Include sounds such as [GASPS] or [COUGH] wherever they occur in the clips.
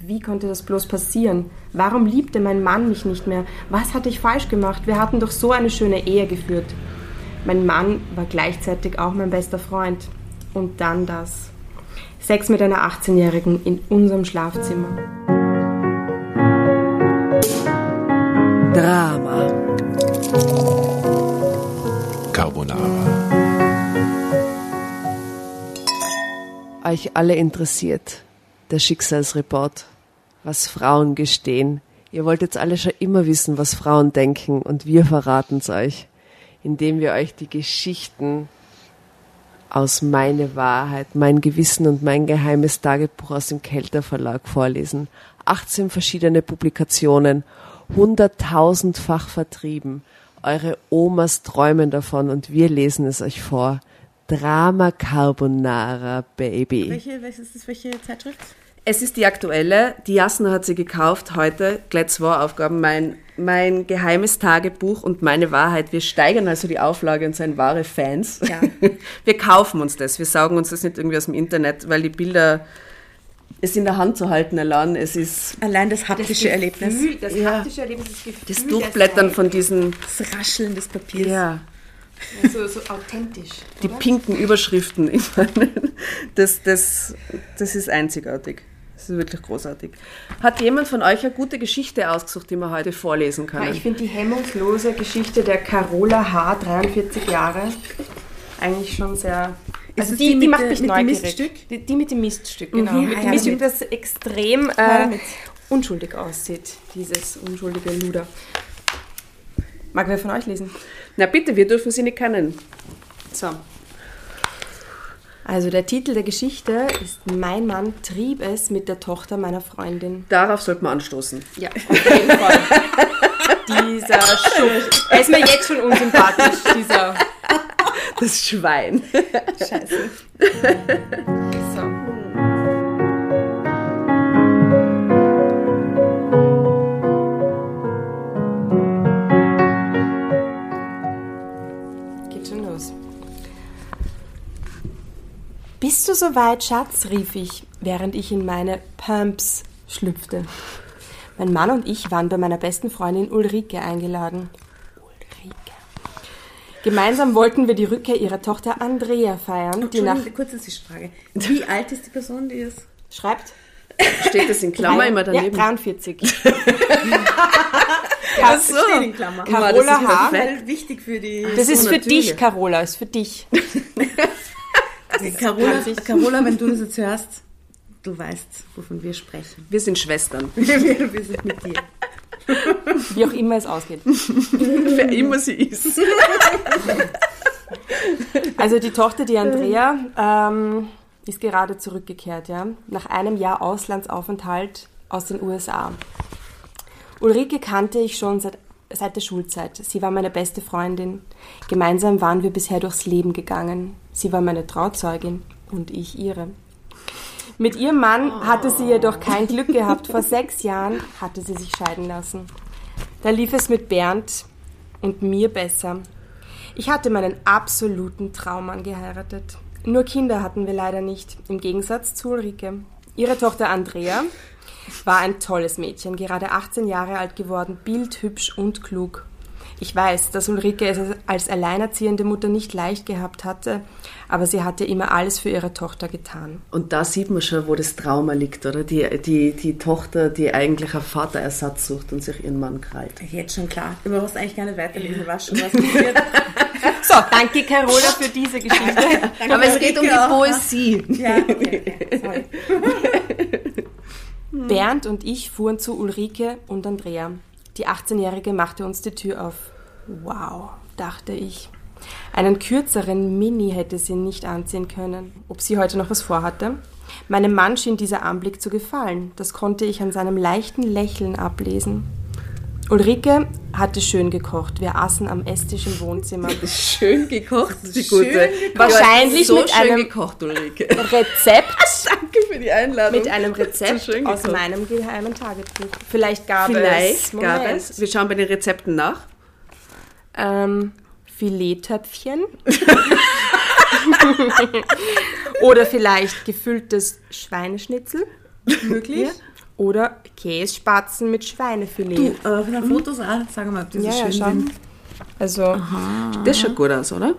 Wie konnte das bloß passieren? Warum liebte mein Mann mich nicht mehr? Was hatte ich falsch gemacht? Wir hatten doch so eine schöne Ehe geführt. Mein Mann war gleichzeitig auch mein bester Freund. Und dann das. Sex mit einer 18-Jährigen in unserem Schlafzimmer. Drama. Carbonara. Euch alle interessiert der Schicksalsreport, was Frauen gestehen. Ihr wollt jetzt alle schon immer wissen, was Frauen denken und wir verraten es euch, indem wir euch die Geschichten aus Meine Wahrheit, mein Gewissen und mein geheimes Tagebuch aus dem Kelter Verlag vorlesen. 18 verschiedene Publikationen, hunderttausendfach vertrieben. Eure Omas träumen davon und wir lesen es euch vor. Drama Carbonara, Baby. Welche, welche, ist das, welche Zeitschrift? Es ist die aktuelle. Die Jasna hat sie gekauft heute. Gleich zwei Aufgaben. Mein, mein geheimes Tagebuch und meine Wahrheit. Wir steigern also die Auflage und sind wahre Fans. Ja. [LAUGHS] Wir kaufen uns das. Wir saugen uns das nicht irgendwie aus dem Internet, weil die Bilder es in der Hand zu halten allein. Es ist Allein das haptische Erlebnis. Gefühl, das Ja. haptische Erlebnis, das Gefühl. das Durchblättern Zeit. von diesen, Das Rascheln des Papiers. ja, So, so authentisch. die oder? pinken Überschriften. [LAUGHS] Ich meine, das, das, das ist einzigartig. Das ist wirklich großartig. Hat jemand von euch eine gute Geschichte ausgesucht, die wir heute vorlesen Ja, können? ich finde die hemmungslose Geschichte der Carola H., 43 Jahre, eigentlich schon sehr. Also die, die die, mit macht mich mit dem neugierig. Miststück? Die, die mit dem Miststück, genau. Mhm, mit ah dem ja, Miststück, das extrem Ja, äh, unschuldig aussieht, dieses unschuldige Luder. Mag wer von euch lesen? Na bitte, wir dürfen sie nicht kennen. So. Also der Titel der Geschichte ist Mein Mann trieb es mit der Tochter meiner Freundin. Darauf sollte man anstoßen. Ja, auf jeden Fall. [LAUGHS] dieser Schuft. Er ist mir jetzt schon unsympathisch, dieser. Das Schwein. Scheiße. [LAUGHS] So. Geht schon los. Bist du soweit, Schatz? rief ich, während ich in meine Pumps schlüpfte. Mein Mann und ich waren bei meiner besten Freundin Ulrike eingeladen. Ulrike. Gemeinsam wollten wir die Rückkehr ihrer Tochter Andrea feiern, die nach. Kurze Zwischenfrage. Wie alt ist die Person, die es... Schreibt. Steht das in Klammer immer daneben? Ja, 43. [LAUGHS] Ach so. Steht in Klammer. Carola das ist H. perfekt. Weil wichtig für die... Das ist für natürlich. dich, Carola, ist für dich. [LAUGHS] Carola, Carola, wenn du das jetzt hörst, du weißt, wovon wir sprechen. Wir sind Schwestern. Wir, [LAUGHS] wir, wir sind mit dir. Wie auch immer es ausgeht. Wer immer sie ist. Also die Tochter, die Andrea, ähm, ist gerade zurückgekehrt, ja, nach einem Jahr Auslandsaufenthalt aus den USA. Ulrike kannte ich schon seit, seit der Schulzeit. Sie war meine beste Freundin. Gemeinsam waren wir bisher durchs Leben gegangen. Sie war meine Trauzeugin und ich ihre. Mit ihrem Mann hatte sie jedoch kein Glück gehabt. Vor sechs Jahren hatte sie sich scheiden lassen. Da lief es mit Bernd und mir besser. Ich hatte meinen absoluten Traummann geheiratet. Nur Kinder hatten wir leider nicht, im Gegensatz zu Ulrike. Ihre Tochter Andrea war ein tolles Mädchen, gerade 18 Jahre alt geworden, bildhübsch und klug. Ich weiß, dass Ulrike es als alleinerziehende Mutter nicht leicht gehabt hatte, aber sie hatte immer alles für ihre Tochter getan. Und da sieht man schon, wo das Trauma liegt, oder? Die, die, die Tochter, die eigentlich einen Vaterersatz sucht und sich ihren Mann krallt. Jetzt schon klar. Du brauchst eigentlich gar nicht weiterlesen, was schon was passiert. [LAUGHS] So, danke Carola für diese Geschichte. [LAUGHS] Aber es geht um die ne? Poesie. ja, okay, okay. Sorry. [LAUGHS] Bernd und ich fuhren zu Ulrike und Andrea. Die 18-Jährige machte uns die Tür auf. Wow, dachte ich. Einen kürzeren Mini hätte sie nicht anziehen können. Ob sie heute noch was vorhatte? Meinem Mann schien dieser Anblick zu gefallen. Das konnte ich an seinem leichten Lächeln ablesen. Ulrike hatte schön gekocht. Wir aßen am Esstisch im Wohnzimmer. [LAUGHS] Schön gekocht, die Schön gute. gekocht. Wahrscheinlich so mit schön einem- gekocht, Ulrike. Rezept [LAUGHS] Danke für die Einladung. mit einem Rezept So schön aus meinem geheimen Tagebuch. Vielleicht gab es Vielleicht gab es. Wir schauen bei den Rezepten nach. ähm, Filettöpfchen. [LAUGHS] Oder vielleicht gefülltes Schweineschnitzel. Möglich? Oder Kässpatzen mit Schweinefilet. Du, äh, von den Fotos auch, sag mal, ob die so ja, ja, schön schau. sind. Also Das schaut gut aus, oder?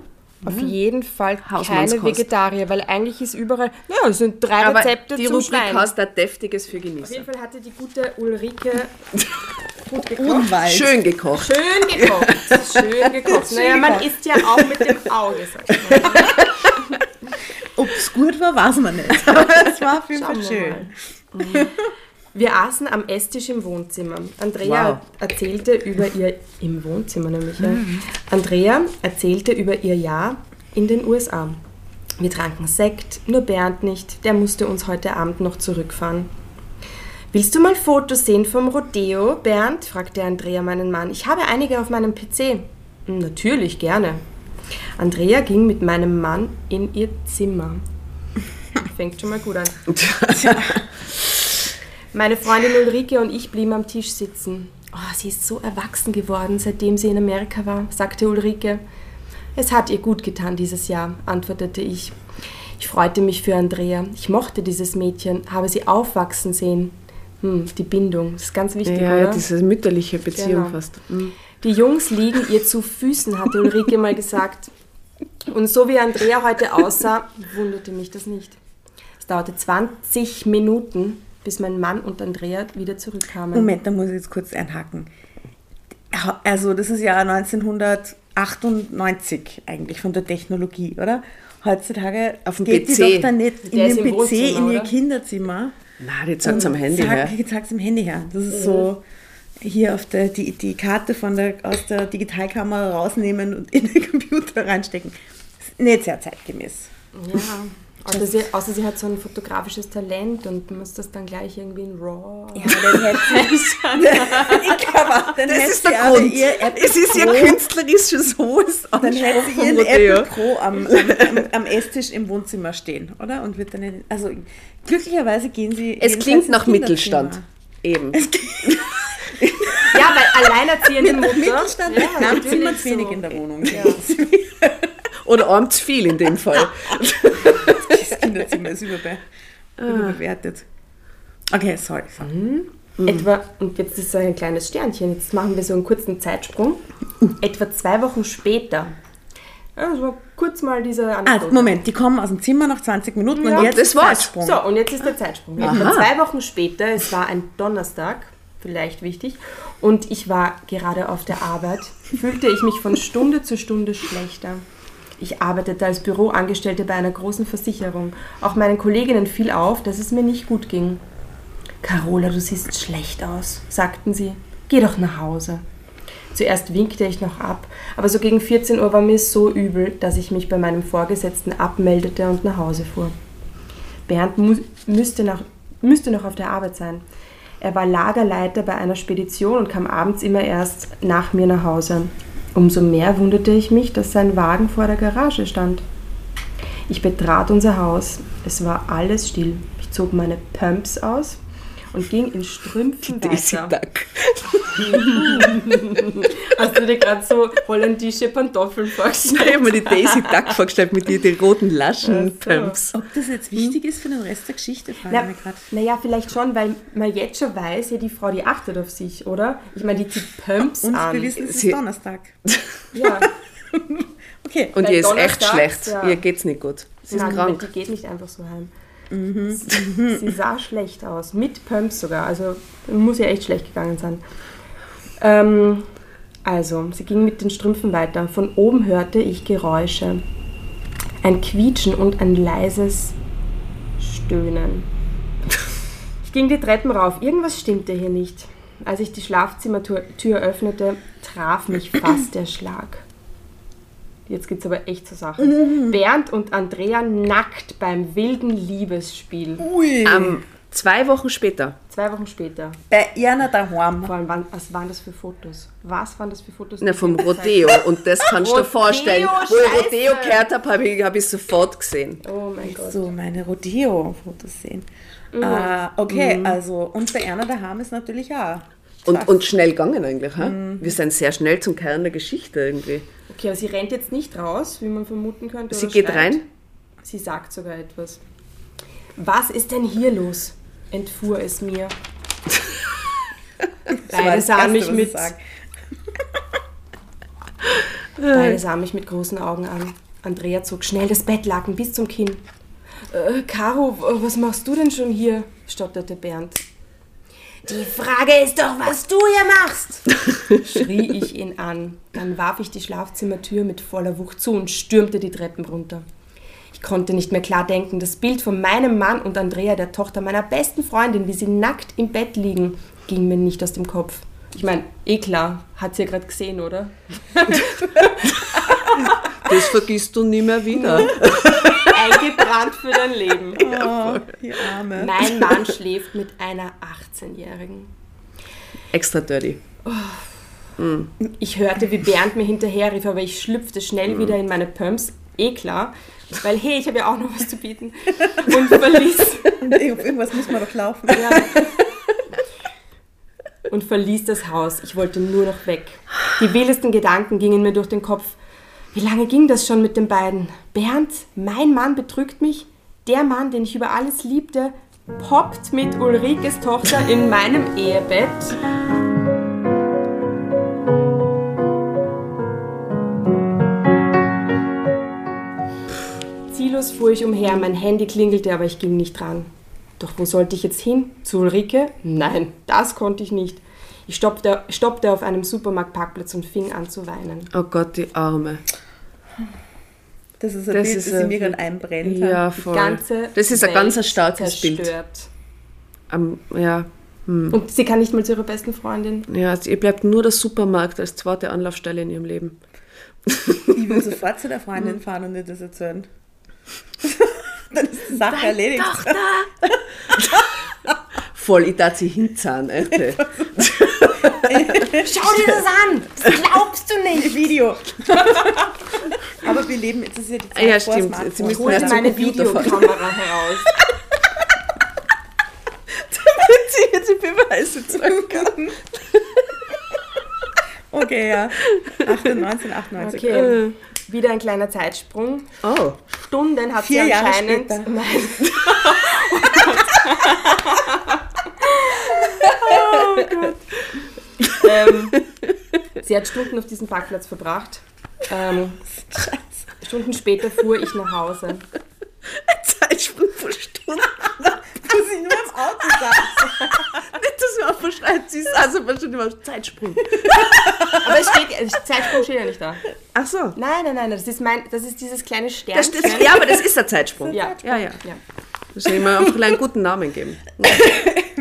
auf jeden Fall keine. Vegetarier, weil eigentlich ist überall, naja, es sind drei Aber Rezepte die zum Rubrik Schwein. heißt da Deftiges für Auf jeden Genießer. Fall hatte die gute Ulrike [LAUGHS] gut gekocht. Unweit. Schön gekocht. Schön gekocht. [LAUGHS] Schön gekocht. naja, man isst ja auch mit dem Auge, sag ich mal. [LAUGHS] Ob es gut war, weiß man nicht. Aber es war auf jeden Fall wir schön. Wir aßen am Esstisch im Wohnzimmer. Andrea Wow. erzählte über ihr im Wohnzimmer nämlich. Ja. Andrea erzählte über ihr Jahr in den USA. Wir tranken Sekt, nur Bernd nicht. Der musste uns heute Abend noch zurückfahren. Willst du mal Fotos sehen vom Rodeo, Bernd? fragte Andrea meinen Mann. Ich habe einige auf meinem PC. "Hm, Natürlich, gerne. Andrea ging mit meinem Mann in ihr Zimmer. [LAUGHS] Fängt schon mal gut an. [LAUGHS] Meine Freundin Ulrike und ich blieben am Tisch sitzen. Oh, sie ist so erwachsen geworden, seitdem sie in Amerika war, sagte Ulrike. Es hat ihr gut getan dieses Jahr, antwortete ich. Ich freute mich für Andrea. Ich mochte dieses Mädchen, habe sie aufwachsen sehen. Hm, die Bindung, das ist ganz wichtig, Ja, oder? diese mütterliche Beziehung Genau. fast. Mhm. Die Jungs liegen ihr zu Füßen, hatte Ulrike mal gesagt. Und so wie Andrea heute aussah, wunderte mich das nicht. Es dauerte 20 Minuten, bis mein Mann und Andrea wieder zurückkamen. Moment, da muss ich jetzt kurz einhaken. Also, das ist ja 1998 eigentlich von der Technologie, oder? Heutzutage Auf dem geht PC. die doch dann nicht in Der ist den im PC Wohnzimmer, in ihr oder? Kinderzimmer. Na, die zeigt am Handy her. Zack, zack's am Handy her. Das ist so hier auf der, die, die Karte von der, aus der Digitalkamera rausnehmen und in den [LAUGHS] Computer reinstecken. Ist nicht sehr zeitgemäß. Ja, außer sie, außer sie hat so ein fotografisches Talent und muss das dann gleich irgendwie in RAW. Ja, dann hätte [LAUGHS] sie, ich glaube, dann Das ist der Grund. ihr Apple Es ist ja Pro- künstlerisches hohes Dann hätte sie ihren. Apple Pro am, am, am, am Esstisch im Wohnzimmer stehen, oder? Und wird dann, in, also glücklicherweise gehen sie. Es klingt nach Mittelstand. Eben. Ja, weil alleinerziehende [LAUGHS] Mutter. Mittelstand, ja, ja, natürlich Zimmer zu wenig in der Wohnung. [LAUGHS] Oder arm zu viel in dem Fall. [LAUGHS] Das Kinderzimmer ist überbe überbewertet. Okay, sorry. sorry. Etwa, und jetzt ist so ein kleines Sternchen, jetzt machen wir so einen kurzen Zeitsprung. Etwa zwei Wochen später. Also kurz mal diese Ah, Anekdote. Moment, die kommen aus dem Zimmer nach 20 Minuten Ja, und jetzt das ist war's. Zeitsprung. So, und jetzt ist der Zeitsprung. Etwa zwei Wochen später, es war ein Donnerstag, vielleicht wichtig, und ich war gerade auf der Arbeit, fühlte ich mich von Stunde zu Stunde schlechter. Ich arbeitete als Büroangestellte bei einer großen Versicherung. Auch meinen Kolleginnen fiel auf, dass es mir nicht gut ging. Carola, du siehst schlecht aus, sagten sie. Geh doch nach Hause. Zuerst winkte ich noch ab, aber so gegen 14 Uhr war mir so übel, dass ich mich bei meinem Vorgesetzten abmeldete und nach Hause fuhr. Bernd mu müsste, nach, müsste noch auf der Arbeit sein. Er war Lagerleiter bei einer Spedition und kam abends immer erst nach mir nach Hause. Umso mehr wunderte ich mich, dass sein Wagen vor der Garage stand. Ich betrat unser Haus. Es war alles still. Ich zog meine Pumps aus und ging in Strümpfen Daisy weiter. Duck. [LAUGHS] Hast du dir gerade so holländische Pantoffeln Ich vorgestellt? habe mir die Daisy Duck vorgestellt mit den, roten Laschen-Pumps. Ob das jetzt wichtig ist für den Rest der Geschichte, frage Na, ich mich gerade. naja, vielleicht schon, weil man jetzt schon weiß, ja, die Frau, die achtet auf sich, oder? Ich meine, die zieht Pumps Und an. wir wissen, es ist Donnerstag. [LAUGHS] Ja, [LAUGHS] Okay. Und Weil ihr ist echt schlecht. ja. Ihr geht's nicht gut. Sie ist Nein, krank. die geht nicht einfach so heim. Mhm. Sie, sie sah schlecht aus, mit Pumps sogar. Also muss ja echt schlecht gegangen sein. Ähm, also, sie ging mit den Strümpfen weiter. Von oben hörte ich Geräusche. Ein Quietschen und ein leises Stöhnen. Ich ging die Treppen rauf. Irgendwas stimmte hier nicht. Als ich die Schlafzimmertür Tür öffnete, traf mich fast der Schlag. Jetzt geht's aber echt zur Sache. Bernd und Andrea nackt beim wilden Liebesspiel. Ui. Ähm, zwei Wochen später. Zwei Wochen später. Bei Erna daheim. Vor allem, wann- was waren das für Fotos? Was waren das für Fotos? Na, vom Rodeo. Und das kannst du dir vorstellen. Wo ich. Rodeo gehört habe, habe ich, hab ich sofort gesehen. Oh mein Gott. So, meine Rodeo-Fotos sehen. Mhm. Äh, okay, also, und bei Erna daheim ist natürlich auch. Und, und schnell gegangen eigentlich. Ha? Wir sind sehr schnell zum Kern der Geschichte irgendwie. Okay, aber sie rennt jetzt nicht raus, wie man vermuten könnte. Sie geht schreit. rein. Sie sagt sogar etwas. Was ist denn hier los? entfuhr es mir. [LAUGHS] Beide sahen mich mit, sag. [LAUGHS] beide sahen mich mit großen Augen an. Andrea zog schnell das Bettlaken bis zum Kinn. Äh, Caro, was machst du denn schon hier? stotterte Bernd. Die Frage ist doch, was du hier machst, [LAUGHS] schrie ich ihn an. Dann warf ich die Schlafzimmertür mit voller Wucht zu und stürmte die Treppen runter. Ich konnte nicht mehr klar denken. Das Bild von meinem Mann und Andrea, der Tochter meiner besten Freundin, wie sie nackt im Bett liegen, ging mir nicht aus dem Kopf. Ich meine, eh klar, hat sie ja gerade gesehen, oder? [LAUGHS] Das vergisst du nie mehr wieder. [LAUGHS] Eingebrannt für dein Leben. Oh, die Arme. Mein Mann schläft mit einer 18-Jährigen. Extra dirty. Ich hörte, wie Bernd mir hinterherrief, aber ich schlüpfte schnell wieder in meine Pumps. Eh klar, weil hey, ich habe ja auch noch was zu bieten. Und verließ, Und auf irgendwas muss man doch laufen. ja, und verließ das Haus. Ich wollte nur noch weg. Die wildesten Gedanken gingen mir durch den Kopf. Wie lange ging das schon mit den beiden? Bernd, mein Mann betrügt mich. Der Mann, den ich über alles liebte, poppt mit Ulrikes Tochter in meinem Ehebett. Ziellos fuhr ich umher, mein Handy klingelte, aber ich ging nicht dran. Doch wo sollte ich jetzt hin? Zu Ulrike? Nein, das konnte ich nicht. Ich stoppte, stoppte auf einem Supermarktparkplatz und fing an zu weinen. Oh Gott, die Arme. Das ist ein Das Bild, ist das ein- in mir gerade einbrennt. Ja, voll. Das ist ein ganz starkes Bild. zerstört. Am- ja, Und sie kann nicht mal zu ihrer besten Freundin. ja, ihr bleibt nur der Supermarkt als zweite Anlaufstelle in ihrem Leben. [LAUGHS] Ich will sofort zu der Freundin fahren und ihr das erzählen. [LAUGHS] Dann ist die Sache erledigt. [LAUGHS] Voll, ich darf sie hinzahlen, Alter. Schau dir das an! Das glaubst du nicht! Video. Aber wir leben, jetzt ist ja die Zeit Ah, ja, vor stimmt. Smartphone. Sie müssen Hol Ja, meine. Videokamera heraus. Damit sie jetzt die Beweise zeigen kann. Okay, ja. 98, 98. Okay, wieder ein kleiner Zeitsprung. Oh, Stunden hat Vier sie Jahre anscheinend. später. Nein. [LAUGHS] oh Gott. Ähm, sie hat Stunden auf diesem Parkplatz verbracht. Ähm, Stunden später fuhr ich nach Hause. Zeitsprung von Stunden. Du sie nur im Auto sagst. Nicht, dass man verschreibt, sie also aber schon immer Zeitsprung. Aber es steht, Zeitsprung steht ja nicht da. Ach so. Nein, nein, nein, das ist, mein, das ist dieses kleine Das, Sternchen. das, ja, aber das ist ein Zeitsprung. Ja. ja. ja. ja. Das soll ich mir einfach einen guten Namen geben.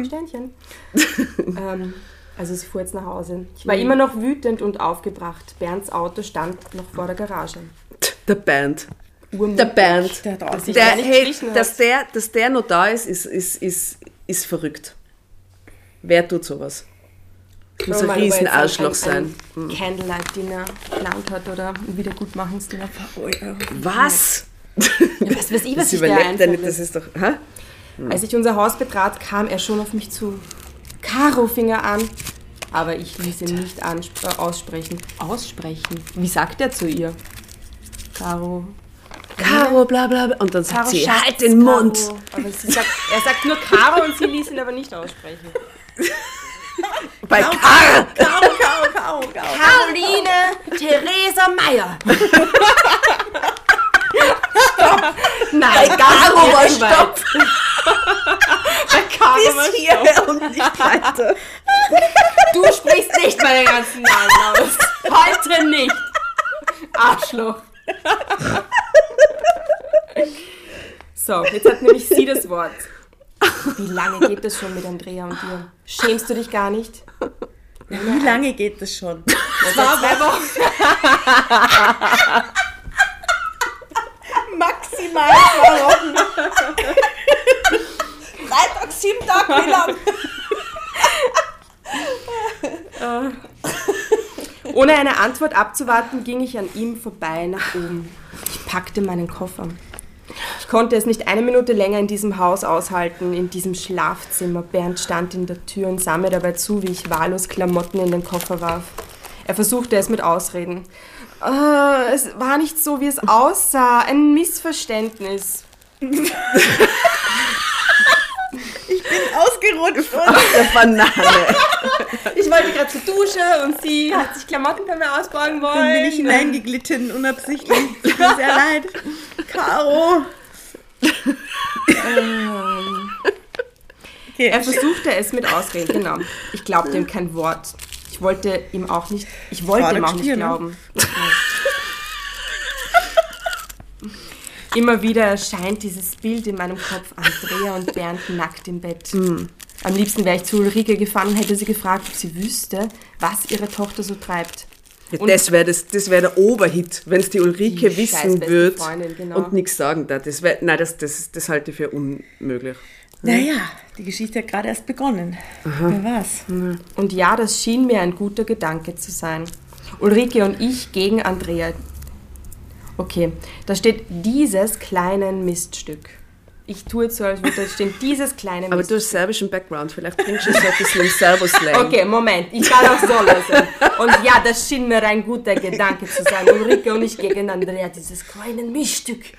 Sternchen. [LAUGHS] ähm, also sie fuhr jetzt nach Hause. Ich war immer noch wütend und aufgebracht. Bernds Auto stand noch vor der Garage. Der Band. Urmutig. Der Band. Der hat auch sich Der, hey, dass der, dass der noch da ist, ist, ist, ist, ist verrückt. Wer tut sowas? Muss ein riesen Arschloch sein. Ein, ein Candlelight-Dinner geplant hat oder ein Wiedergutmachungsdinner. Oh. Was? Ja, was weiß ich, [LAUGHS] was Das sich da er nicht, das ist doch. Hä? Als ich unser Haus betrat, kam er schon auf mich zu. Caro fing er an. Aber ich ließ ihn nicht aussprechen. Aussprechen? Wie sagt er zu ihr? Caro. Caro, bla bla bla. Und dann sagt Caro, sie, Schatz, halt den Caro. Mund. Aber sie sagt, er sagt nur Caro und sie ließ ihn aber nicht aussprechen. [LAUGHS] Bei Kar. Kau, kau, kau, kau. Caroline Theresa Meyer. [LAUGHS] Nein, Caro war stopp. War Bis hierher und nicht weiter. Du sprichst nicht meinen ganzen Namen aus. Heute nicht. Arschloch. So, jetzt hat nämlich sie das Wort. Wie lange geht das schon mit Andrea und dir? Schämst du dich gar nicht? Wie lange geht das schon? Seit zwei Wochen. Maximal zwei Wochen. Freitag, sieben Tage, wie lang? Ohne eine Antwort abzuwarten, ging ich an ihm vorbei nach oben. Ich packte meinen Koffer. Ich konnte es nicht eine Minute länger in diesem Haus aushalten, in diesem Schlafzimmer. Bernd stand in der Tür und sah mir dabei zu, wie ich wahllos Klamotten in den Koffer warf. Er versuchte es mit Ausreden. Äh, es war nicht so, wie es aussah. Ein Missverständnis. [LAUGHS] Und Der Banane. ich wollte gerade zur Dusche und sie hat sich Klamotten bei mir ausbauen wollen. Dann bin ich hineingeglitten, unabsichtlich. Tut mir sehr [LAUGHS] leid. Caro. Okay, Er versuchte es mit Ausreden, genau. Ich glaubte ihm kein Wort. Ich wollte ihm auch nicht, ich wollte War ihm auch nicht Stier, ne? glauben. Immer wieder erscheint dieses Bild in meinem Kopf, Andrea und Bernd nackt im Bett. Hm. Am liebsten wäre ich zu Ulrike gefahren und hätte sie gefragt, ob sie wüsste, was ihre Tochter so treibt. Ja, das wäre das, das wär der Oberhit, wenn es die Ulrike Die wissen würde genau. und nichts sagen darf. Das wär, nein, das, das, das halte ich für unmöglich. Naja, die Geschichte hat gerade erst begonnen. Wer war's? Und ja, das schien mir ein guter Gedanke zu sein. Ulrike und ich gegen Andrea. Okay, da steht dieses kleine Miststück. Ich tue jetzt so, als würde da stehen, dieses kleine Aber Miststück. du hast serbischen Background, vielleicht bringst du so ein bisschen im Servo-Slang. Okay, Moment, ich kann auch so lösen. Und ja, das schien mir ein guter Gedanke zu sein. Ulrike und ich gegen Andrea, dieses kleine Mischstück. [LAUGHS]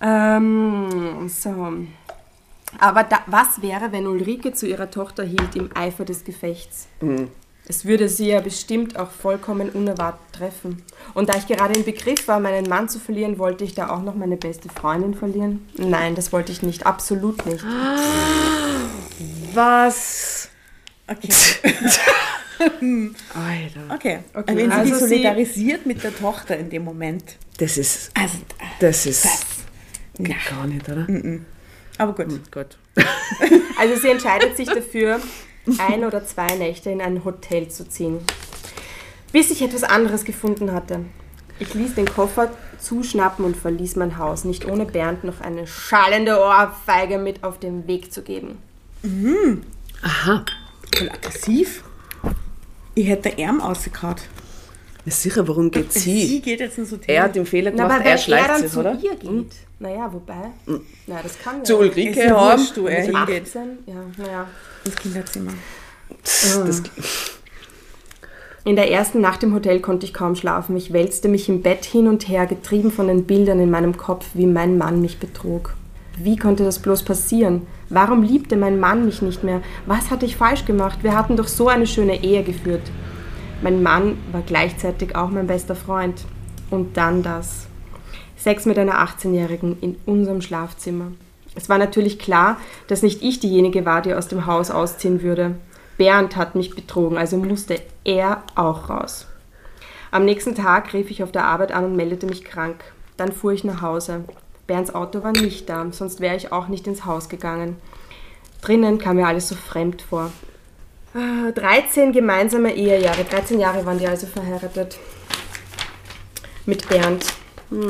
ähm, so. Aber da, was wäre, wenn Ulrike zu ihrer Tochter hielt im Eifer des Gefechts? Es würde sie ja bestimmt auch vollkommen unerwartet treffen. Und da ich gerade im Begriff war, meinen Mann zu verlieren, wollte ich da auch noch meine beste Freundin verlieren? Nein, das wollte ich nicht, absolut nicht. [GASPS] Was? Okay. [LAUGHS] Alter. Okay. Okay, Wenn sie also sie- solidarisiert mit der Tochter in dem Moment. Das ist, Also, das ist, geht gar nicht, oder? aber gut. Gut. Also sie entscheidet sich dafür, ein oder zwei Nächte in ein Hotel zu ziehen. Bis ich etwas anderes gefunden hatte. Ich ließ den Koffer zuschnappen und verließ mein Haus, nicht ohne Bernd noch eine schallende Ohrfeige mit auf den Weg zu geben. Aha. Voll aggressiv. Ich hätte Arm ausgekaut. Na sicher, worum [LAUGHS] geht Sie sie? geht jetzt ins Hotel. Er hat den Fehler Na, gemacht, aber er wenn er schleicht dann sich, zu oder? ihr geht. Naja, wobei. Na, das kann Zu ja. ist Ulrike ja haben. wurscht, du, er Mit hingeht 18, ja, naja. ins Kinderzimmer. Das, In der ersten Nacht im Hotel konnte ich kaum schlafen. Ich wälzte mich im Bett hin und her, getrieben von den Bildern in meinem Kopf, wie mein Mann mich betrog. Wie konnte das bloß passieren? Warum liebte mein Mann mich nicht mehr? Was hatte ich falsch gemacht? Wir hatten doch so eine schöne Ehe geführt. Mein Mann war gleichzeitig auch mein bester Freund. Und dann das. Sex mit einer 18-Jährigen in unserem Schlafzimmer. Es war natürlich klar, dass nicht ich diejenige war, die aus dem Haus ausziehen würde. Bernd hat mich betrogen, also musste er auch raus. Am nächsten Tag rief ich auf der Arbeit an und meldete mich krank. Dann fuhr ich nach Hause. Bernds Auto war nicht da, sonst wäre ich auch nicht ins Haus gegangen. Drinnen kam mir alles so fremd vor. Ah, 13 gemeinsame Ehejahre, 13 Jahre waren die also verheiratet. Mit Bernd.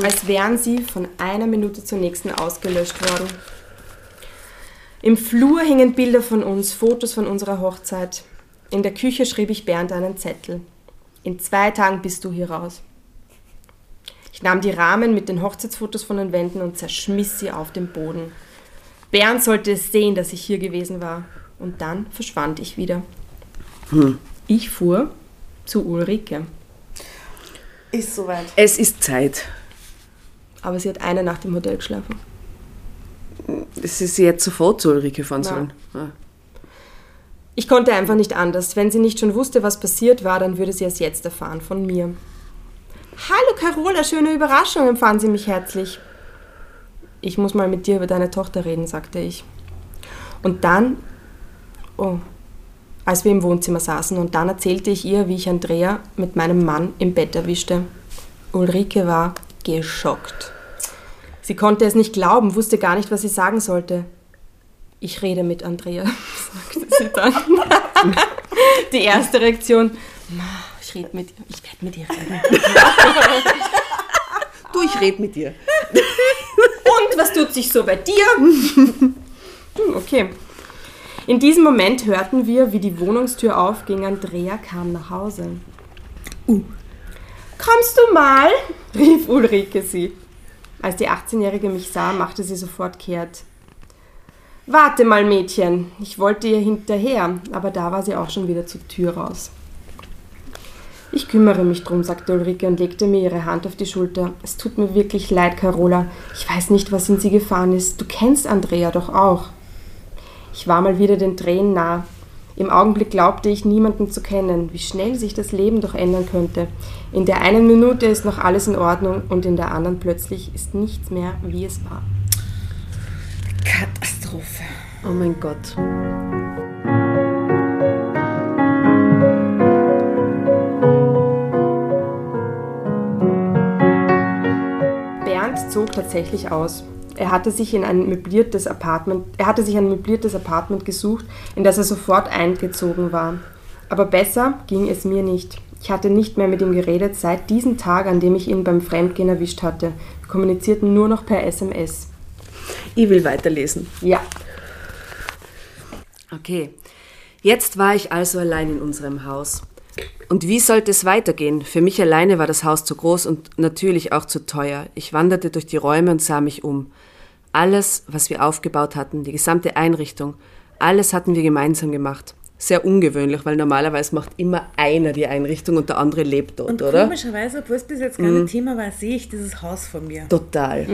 Als wären sie von einer Minute zur nächsten ausgelöscht worden. Im Flur hingen Bilder von uns, Fotos von unserer Hochzeit. In der Küche schrieb ich Bernd einen Zettel. In zwei Tagen bist du hier raus. Ich nahm die Rahmen mit den Hochzeitsfotos von den Wänden und zerschmiss sie auf den Boden. Bernd sollte es sehen, dass ich hier gewesen war. Und dann verschwand ich wieder. Ich fuhr zu Ulrike. Ist soweit. es ist Zeit. Aber sie hat eine Nacht im Hotel geschlafen. Es ist jetzt sofort zu Ulrike fahren Ja. sollen. Ah. Ich konnte einfach nicht anders. Wenn sie nicht schon wusste, was passiert war, dann würde sie es jetzt erfahren von mir. Hallo Carola, schöne Überraschung, empfahen sie mich herzlich. Ich muss mal mit dir über deine Tochter reden, sagte ich. Und dann, oh, als wir im Wohnzimmer saßen, und dann erzählte ich ihr, wie ich Andrea mit meinem Mann im Bett erwischte. Ulrike war geschockt. Sie konnte es nicht glauben, wusste gar nicht, was sie sagen sollte. Ich rede mit Andrea, [LAUGHS] sagte sie dann. [LAUGHS] Die erste Reaktion, "Ma, ich rede mit ihr, ich werde mit ihr reden. Du, ich rede mit dir. Und was tut sich so bei dir? [LAUGHS] Hm, Okay. In diesem Moment hörten wir, wie die Wohnungstür aufging. Andrea kam nach Hause. Kommst du mal? rief Ulrike sie. Als die 18-Jährige mich sah, machte sie sofort kehrt. Warte mal, Mädchen. Ich wollte ihr hinterher, aber da war sie auch schon wieder zur Tür raus. Ich kümmere mich drum, sagte Ulrike und legte mir ihre Hand auf die Schulter. Es tut mir wirklich leid, Carola. Ich weiß nicht, was in sie gefahren ist. Du kennst Andrea doch auch. Ich war mal wieder den Tränen nah. Im Augenblick glaubte ich, niemanden zu kennen, wie schnell sich das Leben doch ändern könnte. In der einen Minute ist noch alles in Ordnung und in der anderen plötzlich ist nichts mehr, wie es war. Katastrophe. Oh mein Gott. Bernd zog tatsächlich aus. Er hatte sich in ein möbliertes Apartment, er hatte sich ein möbliertes Apartment gesucht, in das er sofort eingezogen war. Aber besser ging es mir nicht. Ich hatte nicht mehr mit ihm geredet seit diesem Tag, an dem ich ihn beim Fremdgehen erwischt hatte. Wir kommunizierten nur noch per SMS. Ich will weiterlesen. Ja, Okay. Jetzt war ich also allein in unserem Haus. Und wie sollte es weitergehen? Für mich alleine war das Haus zu groß und natürlich auch zu teuer. Ich wanderte durch die Räume und sah mich um. Alles, was wir aufgebaut hatten, die gesamte Einrichtung, alles hatten wir gemeinsam gemacht. Sehr ungewöhnlich, weil normalerweise macht immer einer die Einrichtung und der andere lebt dort, Und oder? komischerweise, obwohl es bis jetzt gar Mhm. kein Thema war, sehe ich dieses Haus vor mir. Total.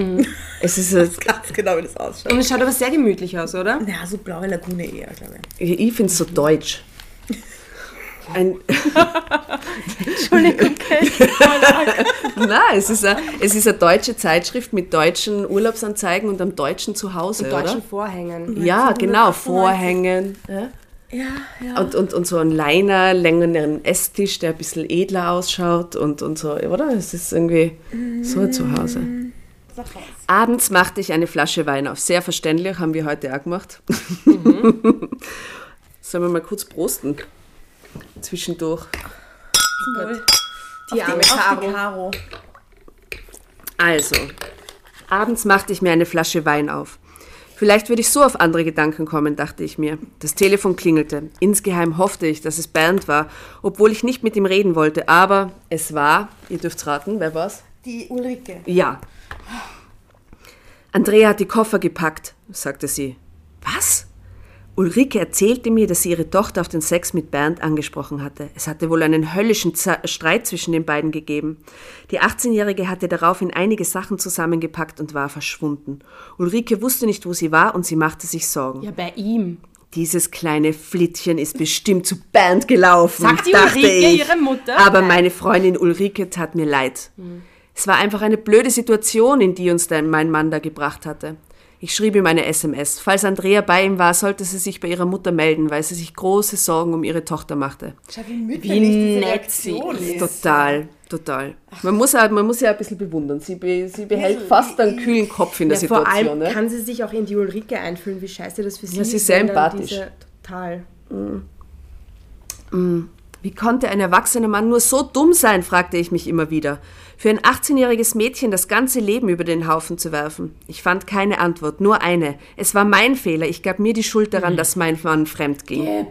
Es ist, [LAUGHS] ein- Ganz genau, wie das ausschaut. und es schaut aber sehr gemütlich aus, oder? Ja, so blaue Lagune eher, glaube ich. ich finde es so deutsch. Ein, [LAUGHS] Entschuldigung, Nein, es ist, eine, es ist eine deutsche Zeitschrift mit deutschen Urlaubsanzeigen und einem deutschen Zuhause, mit deutschen oder? Vorhängen. Ja, genau, 1998. Vorhängen. Ja. Ja, ja. Und, und, und so ein Liner, längeren Esstisch, der ein bisschen edler ausschaut und, und so, oder? Es ist irgendwie so ein Zuhause. Raus. Abends machte ich eine Flasche Wein auf. Sehr verständlich, haben wir heute auch gemacht. [LAUGHS] Sollen wir mal kurz prosten? Zwischendurch. Die arme die. Karo. Also, abends machte ich mir eine Flasche Wein auf. Vielleicht würde ich so auf andere Gedanken kommen, dachte ich mir. Das Telefon klingelte. Insgeheim hoffte ich, dass es Bernd war, obwohl ich nicht mit ihm reden wollte. Aber es war, ihr dürft raten, wer war's? Die Ulrike. Ja. Andrea hat die Koffer gepackt, sagte sie. Was? Ulrike erzählte mir, dass sie ihre Tochter auf den Sex mit Bernd angesprochen hatte. Es hatte wohl einen höllischen Z Streit zwischen den beiden gegeben. Die 18-Jährige hatte daraufhin einige Sachen zusammengepackt und war verschwunden. Ulrike wusste nicht, wo sie war und sie machte sich Sorgen. Ja, bei ihm. Dieses kleine Flittchen ist bestimmt zu Bernd gelaufen. Sagt die dachte Ulrike ich. ihre Mutter? Aber Nein. meine Freundin Ulrike tat mir leid. Es war einfach eine blöde Situation, in die uns dann mein Mann da gebracht hatte. Ich schrieb ihm eine SMS. Falls Andrea bei ihm war, sollte sie sich bei ihrer Mutter melden, weil sie sich große Sorgen um ihre Tochter machte. Schau, wie diese nett sie ist. Total, total. Man muss, auch, man muss ja ein bisschen bewundern. Sie, be, sie behält fast einen kühlen Kopf in der Ja, vor Situation. allem ne? kann sie sich auch in die Ulrike einfühlen, wie scheiße das für sie Ja, sie ist ist. sehr empathisch. Diese, total. Wie konnte ein erwachsener Mann nur so dumm sein, fragte ich mich immer wieder. Für ein 18-jähriges Mädchen das ganze Leben über den Haufen zu werfen. Ich fand keine Antwort, nur eine. Es war mein Fehler. Ich gab mir die Schuld daran, dass mein Mann fremd ging.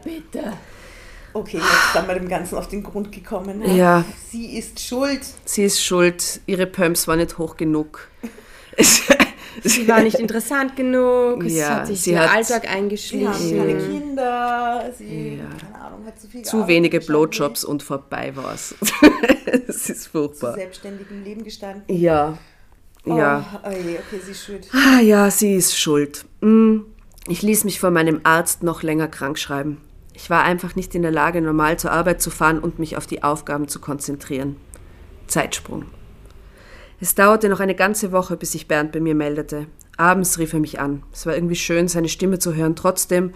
Okay, jetzt sind wir dem Ganzen auf den Grund gekommen. Ja. Sie ist schuld. Sie ist schuld, ihre Pumps waren nicht hoch genug. [LAUGHS] Sie war nicht interessant genug, es Ja, hat sich sie ihr hat- Alltag Sie eingeschlichen. haben keine Kinder. Sie, keine Ahnung, hat zu viel Zu wenige Blowjobs und vorbei war's. [LAUGHS] Es ist Zu furchtbar. selbstständigem Leben gestanden. Ja. Ja. Oh, oh je, okay, sie ist schuld. Ah ja, sie ist schuld. Mm. Ich ließ mich von meinem Arzt noch länger krank schreiben. Ich war einfach nicht in der Lage, normal zur Arbeit zu fahren und mich auf die Aufgaben zu konzentrieren. Zeitsprung. Es dauerte noch eine ganze Woche, bis sich Bernd bei mir meldete. Abends rief er mich an. Es war irgendwie schön, seine Stimme zu hören. Trotzdem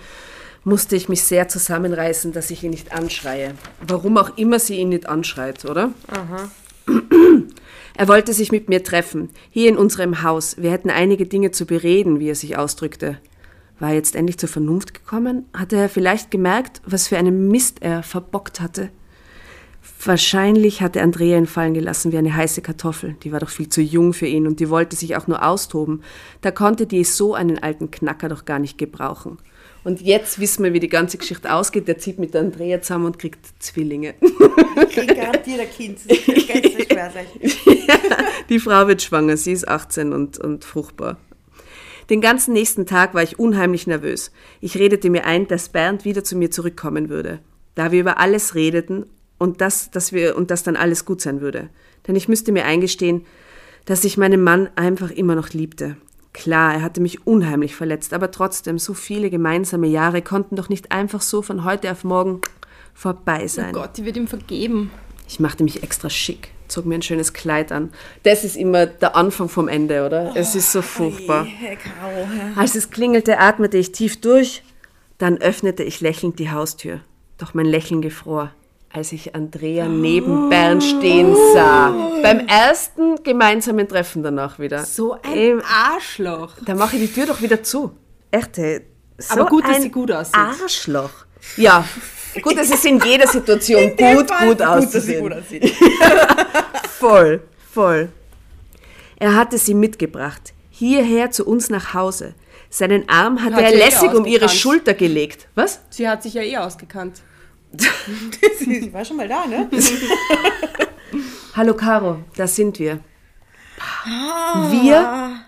musste ich mich sehr zusammenreißen, dass ich ihn nicht anschreie. Warum auch immer sie ihn nicht anschreit, oder? Er wollte sich mit mir treffen, hier in unserem Haus. Wir hätten einige Dinge zu bereden, wie er sich ausdrückte. War er jetzt endlich zur Vernunft gekommen? Hatte er vielleicht gemerkt, was für einen Mist er verbockt hatte? Wahrscheinlich hatte Andrea ihn fallen gelassen wie eine heiße Kartoffel. Die war doch viel zu jung für ihn und die wollte sich auch nur austoben. Da konnte die so einen alten Knacker doch gar nicht gebrauchen. Und jetzt wissen wir, wie die ganze Geschichte ausgeht. Der zieht mit Andrea zusammen und kriegt Zwillinge. Kriegt garantiert ein Kind. Das wird ganz so [LAUGHS] schwer sein. Die Frau wird schwanger, sie ist 18 und, und fruchtbar. Den ganzen nächsten Tag war ich unheimlich nervös. Ich redete mir ein, dass Bernd wieder zu mir zurückkommen würde. Da wir über alles redeten und dass, dass wir, und dass dann alles gut sein würde. Denn ich müsste mir eingestehen, dass ich meinen Mann einfach immer noch liebte. Klar, er hatte mich unheimlich verletzt, aber trotzdem, so viele gemeinsame Jahre konnten doch nicht einfach so von heute auf morgen vorbei sein. Oh Gott, die wird ihm vergeben. Ich machte mich extra schick, zog mir ein schönes Kleid an. Das ist immer der Anfang vom Ende, oder? es ist so furchtbar. Herr. Als es klingelte, atmete ich tief durch, dann öffnete ich lächelnd die Haustür. Doch mein Lächeln gefror, als ich Andrea neben Bernd stehen sah. Beim ersten gemeinsamen Treffen danach wieder. So ein Im- Arschloch. Da mache ich die Tür doch wieder zu. Echt, hey. so Aber gut, dass ein sie gut aussieht. Arschloch. Ja, gut, es ist in jeder Situation [LAUGHS] gut, gut Gut, dass sie auszusehen. gut aussieht. [LAUGHS] Voll, voll. Er hatte sie mitgebracht, hierher zu uns nach Hause. Seinen Arm hatte Hat er sie eh lässig um ihre. Schulter gelegt. Was? Sie hat sich ja eh ausgekannt. Sie war schon mal da, ne? [LAUGHS] Hallo Caro, da sind wir. Wir?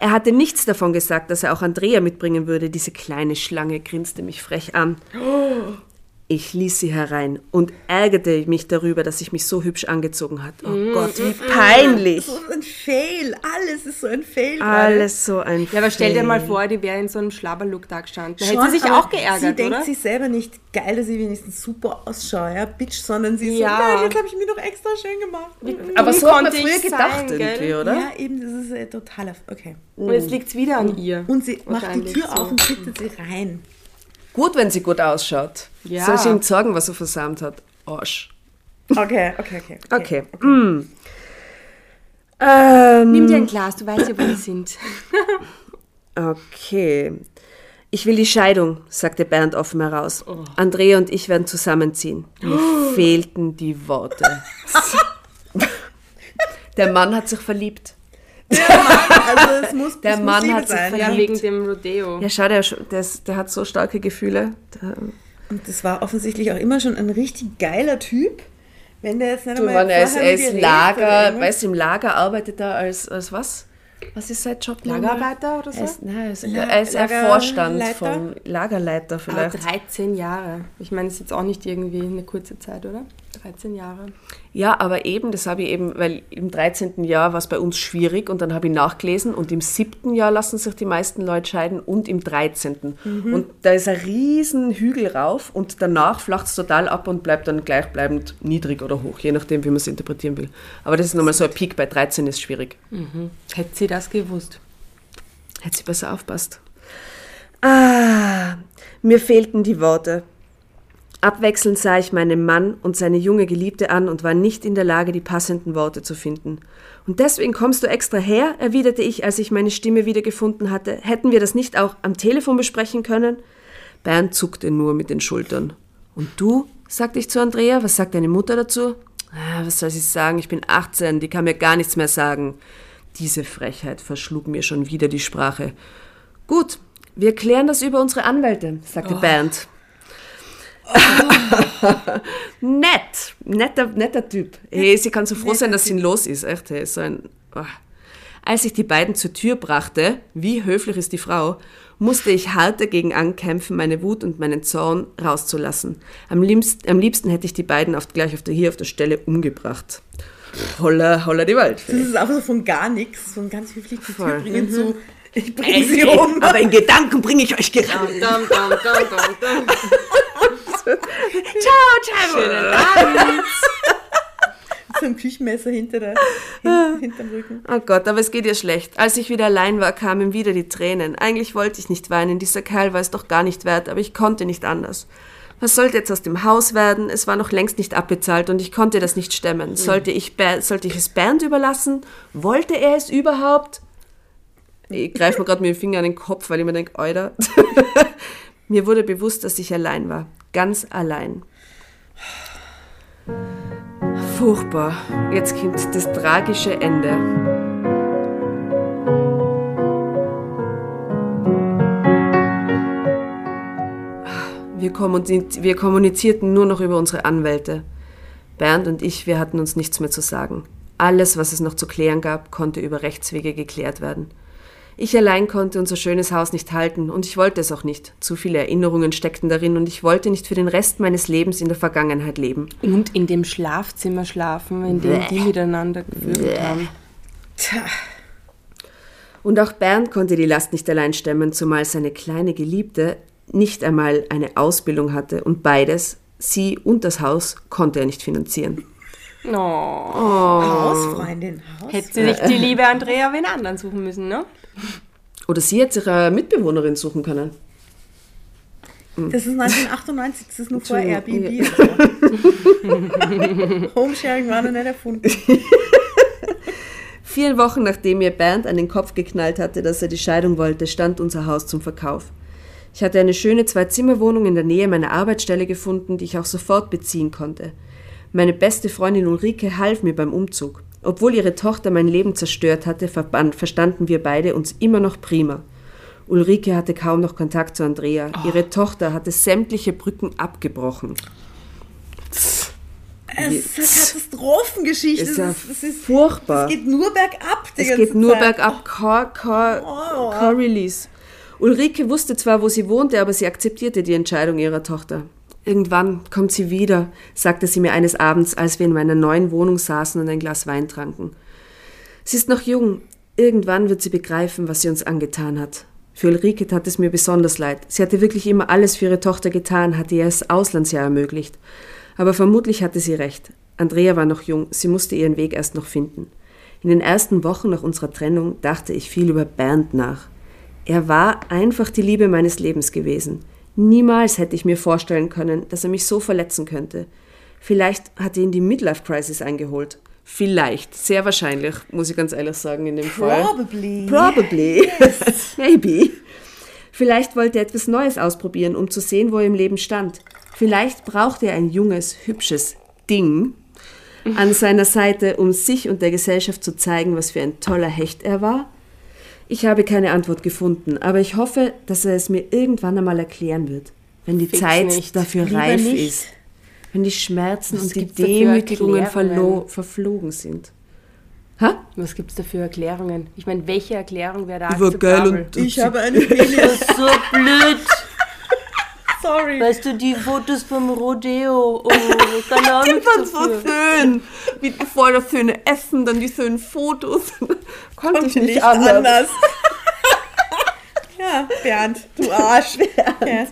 Er hatte nichts davon gesagt, dass er auch Andrea mitbringen würde. Diese kleine Schlange grinste mich frech an. Ich ließ sie herein und ärgerte mich darüber, dass ich mich so hübsch angezogen hat. Oh Gott, wie peinlich. So ein Fail. Alles ist so ein Fail. gerade. Alles so ein Ja, aber stell dir Fail. mal vor, die wäre in so einem Schlabberlook da gestanden. Da Schon, hätte sie sich aber auch geärgert, Sie denkt oder? sich selber nicht geil, dass sie wenigstens super ausschaut, ja, Bitch, sondern sie ist Ja. so, nein, jetzt habe ich mir doch extra schön gemacht. Aber Dumm so hat man konnte früher ich gedacht sein, irgendwie, oder? Ja, eben, das ist äh, totaler. Okay. Und jetzt liegt es wieder an ihr. Und sie macht die Tür so. auf und bittet sie rein. Gut, wenn sie gut ausschaut. Ja. Soll ich ihm sagen, was er versammelt hat? Arsch. Okay, okay, okay. Okay. Mm. Ähm, Nimm dir ein Glas, du weißt ja, wo wir sind. [LAUGHS] okay. Ich will die Scheidung, sagte Bernd offen heraus. Andrea und ich werden zusammenziehen. Mir [GASPS] fehlten die Worte. [LAUGHS] Der Mann hat sich verliebt. Also es muss, Der es Mann muss hat sich sein. Ja, verliebt. wegen dem Rodeo. Ja, schau, der, der, der hat so starke Gefühle. Der, Und das war offensichtlich auch immer schon ein richtig geiler Typ. Wenn der jetzt nicht du, einmal Mann, er ist, er ist Lager, weißt du, im Lager arbeitet er als, als was? Was ist sein Job? Lagerarbeiter oder so? Er ist, nein, er ist, La- er ist ein? Vorstand vom Lagerleiter Aber vielleicht. 13 Jahre. Ich meine, das ist jetzt auch nicht irgendwie eine kurze Zeit, oder? 13 Jahre. Ja, aber eben, das habe ich eben, weil im 13. Jahr war es bei uns schwierig und dann habe ich nachgelesen und im 7. Jahr lassen sich die meisten Leute scheiden und im 13. Und da ist ein riesen Hügel rauf und danach flacht es total ab und bleibt dann gleichbleibend niedrig oder hoch, je nachdem, wie man es interpretieren will. Aber das ist nochmal so ein Peak, bei 13 ist schwierig. Hätte sie das gewusst. Hätte sie besser aufpasst. Ah, mir fehlten die Worte. Abwechselnd sah ich meinen Mann und seine junge Geliebte an und war nicht in der Lage, die passenden Worte zu finden. Und deswegen kommst du extra her, erwiderte ich, als ich meine Stimme wiedergefunden hatte. Hätten wir das nicht auch am Telefon besprechen können? Bernd zuckte nur mit den Schultern. Und du? sagte ich zu Andrea. Was sagt deine Mutter dazu? Ah, was soll sie sagen? Ich bin 18, die kann mir gar nichts mehr sagen. Diese Frechheit verschlug mir schon wieder die Sprache. Gut, wir klären das über unsere Anwälte, sagte Bernd. [LAUGHS] Nett, netter, netter Typ. Hey, sie kann so froh sein, dass sie los ist. Echt, hey, so ein. Oh. Als ich die beiden zur Tür brachte, wie höflich ist die Frau, musste ich hart dagegen ankämpfen, meine Wut und meinen Zorn rauszulassen. Am liebsten, am liebsten hätte ich die beiden auf, gleich auf der, hier auf der Stelle umgebracht. Holla, holla die Waldfee. Das ist einfach so von gar nichts, so ein ganz höflich die Tür bringen, so, Mhm. ich bringe sie um. Aber in Gedanken bringe ich euch gerade. Dum, dum, dum, dum, dum. Ciao, ciao. Schönen Abend. [LAUGHS] So ein Küchenmesser hinter der, hin, hinterm Rücken. Oh Gott, aber es geht ihr schlecht. Als ich wieder allein war, kamen wieder die Tränen. Eigentlich wollte ich nicht weinen, dieser Kerl war es doch gar nicht wert, aber ich konnte nicht anders. Was sollte jetzt aus dem Haus werden? Es war noch längst nicht abbezahlt und ich konnte das nicht stemmen. Sollte ich, sollte ich es Bernd überlassen? Wollte er es überhaupt? Ich greife mir gerade mit dem Finger an den Kopf, weil ich mir denke, Alter. [LAUGHS] mir wurde bewusst, dass ich allein war. Ganz allein. Furchtbar. Jetzt kommt das tragische Ende. Wir, kommuniz wir kommunizierten nur noch über unsere Anwälte. Bernd und ich, wir hatten uns nichts mehr zu sagen. Alles, was es noch zu klären gab, konnte über Rechtswege geklärt werden. Ich allein konnte unser schönes Haus nicht halten und ich wollte es auch nicht. Zu viele Erinnerungen steckten darin und ich wollte nicht für den Rest meines Lebens in der Vergangenheit leben. Und in dem Schlafzimmer schlafen, in dem die miteinander gefühlt haben. Tja, Und auch Bernd konnte die Last nicht allein stemmen, zumal seine kleine Geliebte nicht einmal eine Ausbildung hatte und beides, sie und das Haus, konnte er nicht finanzieren. Oh. Hausfreundin, Haus. Hätte sie sich die liebe Andrea wen anderen suchen müssen, ne? Oder sie hätte sich eine Mitbewohnerin suchen können. Das ist 1998, das ist nur vor Airbnb. so. [LAUGHS] Homesharing war noch nicht erfunden. [LAUGHS] Vier Wochen nachdem mir Bernd an den Kopf geknallt hatte, dass er die Scheidung wollte, stand unser Haus zum Verkauf. Ich hatte eine schöne Zwei-Zimmer-Wohnung in der Nähe meiner Arbeitsstelle gefunden, die ich auch sofort beziehen konnte. Meine beste Freundin Ulrike half mir beim Umzug. Obwohl ihre Tochter mein Leben zerstört hatte, verstanden wir beide uns immer noch prima. Ulrike hatte kaum noch Kontakt zu Andrea. Ihre Tochter hatte sämtliche Brücken abgebrochen. Es ist eine Katastrophengeschichte. Ist ja das, ist, das, ist, furchtbar. es geht nur bergab. Es geht nur Zeit. bergab, kein, kein, Oh. kein Release. Ulrike wusste zwar, wo sie wohnte, aber sie akzeptierte die Entscheidung ihrer Tochter. Irgendwann kommt sie wieder, sagte sie mir eines Abends, als wir in meiner neuen Wohnung saßen und ein Glas Wein tranken. Sie ist noch jung. Irgendwann wird sie begreifen, was sie uns angetan hat. Für Ulrike tat es mir besonders leid. Sie hatte wirklich immer alles für ihre Tochter getan, hatte ihr das Auslandsjahr ermöglicht. Aber vermutlich hatte sie recht. Andrea war noch jung, sie musste ihren Weg erst noch finden. In den ersten Wochen nach unserer Trennung dachte ich viel über Bernd nach. Er war einfach die Liebe meines Lebens gewesen. Niemals hätte ich mir vorstellen können, dass er mich so verletzen könnte. Vielleicht hatte ihn die Midlife-Crisis eingeholt. Vielleicht, sehr wahrscheinlich, muss ich ganz ehrlich sagen, in dem Fall. Probably. Probably. [LAUGHS] Maybe. Vielleicht wollte er etwas Neues ausprobieren, um zu sehen, wo er im Leben stand. Vielleicht brauchte er ein junges, hübsches Ding an seiner Seite, um sich und der Gesellschaft zu zeigen, was für ein toller Hecht er war. Ich habe keine Antwort gefunden, aber ich hoffe, dass er es mir irgendwann einmal erklären wird, wenn die Fix Zeit nicht. dafür Lieber reif nicht. ist. Wenn die Schmerzen Was und die Demütigungen verflogen sind. Ha? Was gibt's da für Erklärungen? Ich meine, welche Erklärung wäre da Ich war geil und- Ich habe eine Penis. [LAUGHS] so blöd. Sorry. Weißt du, die Fotos vom Rodeo. Oh, keine Ahnung. waren so schön. Wie voll das schöne Essen, dann die schönen Fotos. [LAUGHS] Konnte ich nicht, anders. [LAUGHS] ja, Bernd, du Arsch. [LAUGHS] Ja.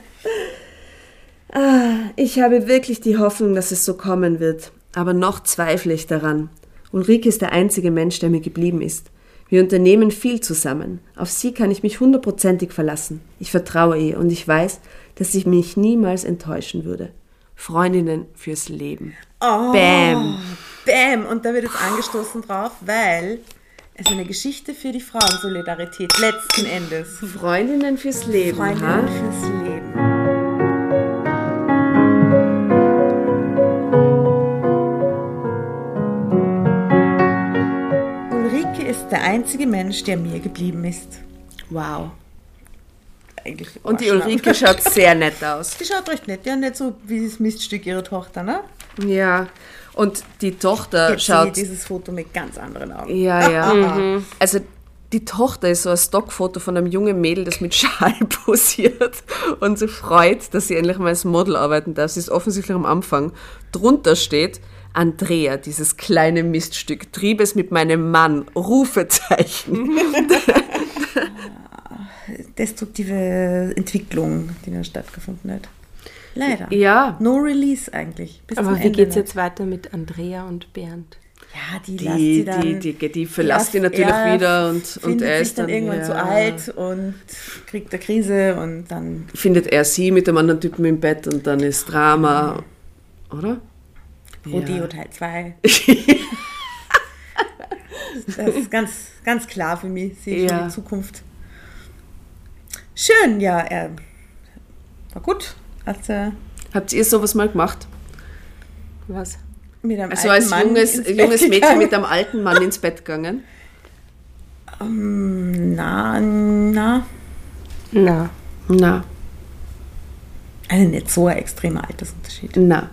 Ich habe wirklich die Hoffnung, dass es so kommen wird. Aber noch zweifle ich daran. Ulrike ist der einzige Mensch, der mir geblieben ist. Wir unternehmen viel zusammen. Auf sie kann ich mich hundertprozentig verlassen. Ich vertraue ihr und ich weiß, dass sie mich niemals enttäuschen würde. Freundinnen fürs Leben. Oh, Bam. Bam. Und da wird jetzt angestoßen drauf, weil es eine Geschichte für die Frauensolidarität letzten Endes. Freundinnen fürs Leben. Freundinnen ha? fürs Leben. Ulrike ist der einzige Mensch, der mir geblieben ist. Wow. Eigentlich Und die. Ulrike schaut sehr nett aus. Die schaut recht nett, ja, nicht so wie das Miststück ihrer Tochter, ne? Ja. Und die Tochter Jetzt schaut dieses Foto mit ganz anderen Augen. Ja, ja. Also die Tochter ist so ein Stockfoto von einem jungen Mädel, das mit [LAUGHS] Schal posiert und sich freut, dass sie endlich mal als Model arbeiten darf. Sie ist offensichtlich am Anfang. Drunter steht Andrea, dieses kleine Miststück, trieb es mit meinem Mann, Rufezeichen. [LAUGHS] [LAUGHS] Destruktive Entwicklung, die da stattgefunden hat. Leider. Ja. No Release eigentlich. Bis Aber wie geht's noch. jetzt weiter mit Andrea und Bernd? Ja, die, Die, sie dann. die, die, die verlässt ihn er- natürlich er wieder und, und er sich ist dann, dann irgendwann ja, zu alt und kriegt eine Krise und dann Findet er sie mit dem anderen Typen im Bett und dann ist Drama, oder? Rodeo Teil 2. [LAUGHS] das ist ganz, ganz klar für mich. Sehe ich Ja. in die Zukunft. Schön, ja, er war gut. Hat äh, Habt ihr sowas mal gemacht? Was? mit einem Also alten als junges, junges Mädchen gegangen. mit einem alten Mann ins Bett gegangen? Na, na. Na. Na, Also nicht so ein extremer Altersunterschied. na.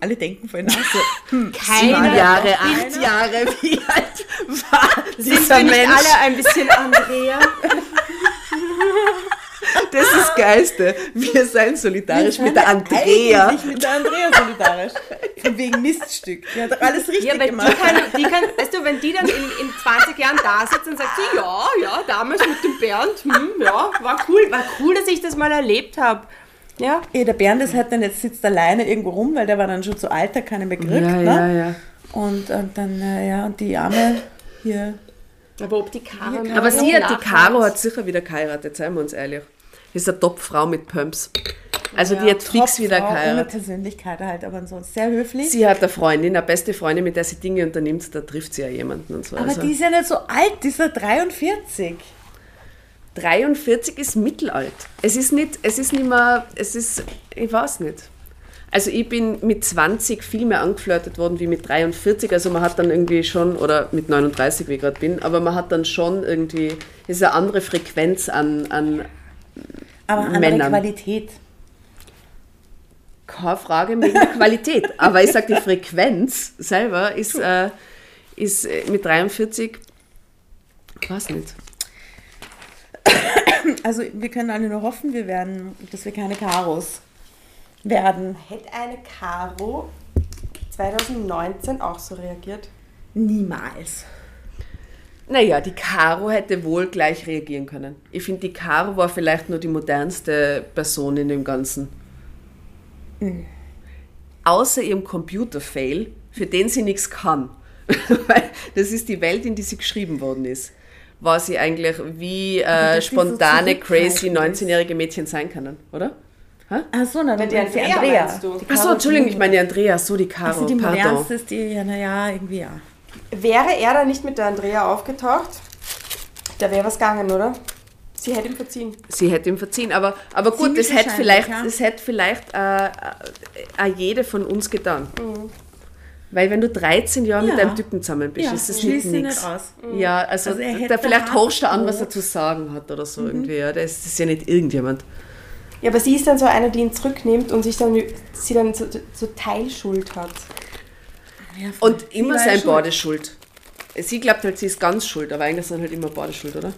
Alle denken voll nach so. [LAUGHS] Hm, Keiner. Jahre, acht Jahre, [LAUGHS] wie alt war Sind dieser wir nicht Mensch? alle ein bisschen Andrea? Das ist das Geilste. Wir sind solidarisch mit der Andrea. Eigentlich mit der Andrea solidarisch. [LAUGHS] Wegen Miststück. Die hat alles richtig Ja, weil die gemacht. kann, die kann, weißt du, wenn die dann in, in 20 Jahren da sitzt und sagt, ja, ja, damals mit dem Bernd, hm, ja, war cool, war cool, dass ich das mal erlebt habe. Ja, Eh, der Bernd ist halt dann jetzt sitzt alleine irgendwo rum, weil der war dann schon zu alt, hat keinen Begriff. Ja, ne? ja, ja. Und, und dann, äh, ja, und die Arme hier. aber ob die Caro... Ja, Aber sie hat, die? Caro hat sicher wieder geheiratet, seien wir uns ehrlich. Das ist eine Top-Frau mit Pumps. Also die hat fix wieder Topfrau, Ohne geheiratet. Persönlichkeit halt, aber sonst sehr höflich. Sie hat eine Freundin, eine beste Freundin, mit der sie Dinge unternimmt, da trifft sie ja jemanden und so. aber also. die ist ja nicht so alt, die ist ja 43. 43 ist mittelalt. Es ist nicht, es ist nicht mehr, es ist, ich weiß nicht. Also ich bin mit 20 viel mehr angeflirtet worden wie mit 43. Also man hat dann irgendwie schon, oder mit 39, wie ich gerade bin, aber man hat dann schon irgendwie, es ist eine andere Frequenz an, an Aber andere Männern. Qualität. keine Frage wegen der Qualität. [LAUGHS] Aber ich sage, die Frequenz selber ist, äh, ist äh, mit 43, ich weiß nicht. [CLEARS THROAT] Also wir können alle nur hoffen, wir werden, dass wir keine Karos werden. Hätte eine Caro 2019 auch so reagiert? Niemals. Naja, die Caro hätte wohl gleich reagieren können. Ich finde, die Caro war vielleicht nur die modernste Person in dem Ganzen. Außer ihrem Computer-Fail, für den sie nichts kann. [LAUGHS] Weil das ist die Welt, in die sie geschrieben worden ist. War sie eigentlich wie äh, sie so spontane, crazy zurückhaltend ist. 19-jährige Mädchen sein können, oder? Ach so, na, dann die Andrea meinst du? Die Achso, Caro Entschuldigung, ich meine die Andrea, so die Caro, Also die pardon. modernste ist die, ja, naja, irgendwie ja. Wäre er da nicht mit der Andrea aufgetaucht, da wäre was gegangen, oder? Sie hätte ihm verziehen. Sie hätte ihm verziehen, aber, aber gut, Ziemlich das hätte vielleicht, ja. das hätte vielleicht äh, äh, äh, jede von uns getan. Weil wenn du 13 Jahre mit Ja. einem Typen zusammen bist, Ja, ist das nicht nichts. nicht aus. Ja, also, Also er da vielleicht horchst du an, was er zu sagen hat oder so irgendwie. Ja, das ist, das ist ja nicht irgendjemand. Ja, aber sie ist dann so eine, die ihn zurücknimmt und sich dann, sie dann so, so Teilschuld hat. Ja, Und immer sein schuld. Bade schuld. Sie glaubt halt, sie ist ganz schuld, aber eigentlich sind halt immer Bade schuld, oder?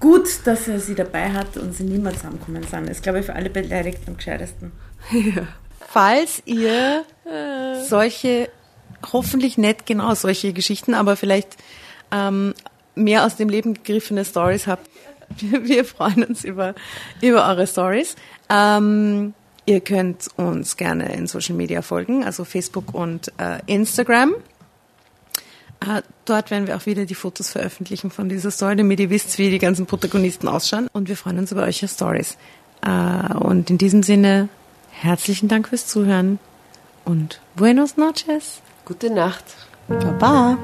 Gut, dass er sie dabei hat und sie niemals zusammenkommen sind. Ist, glaube ich, für alle Beteiligten am gescheitesten. [LAUGHS] Falls ihr solche, hoffentlich nicht genau solche Geschichten, aber vielleicht ähm, mehr aus dem Leben gegriffene Stories habt, [LAUGHS] wir, wir freuen uns über, über eure Stories. Ähm, ihr könnt uns gerne in Social Media folgen, also Facebook und äh, Instagram. Äh, Dort werden wir auch wieder die Fotos veröffentlichen von dieser Story, damit ihr wisst, wie die ganzen Protagonisten ausschauen. Und wir freuen uns über eure Stories. Äh, Und in diesem Sinne, herzlichen Dank fürs Zuhören und buenos noches. Gute Nacht. Baba.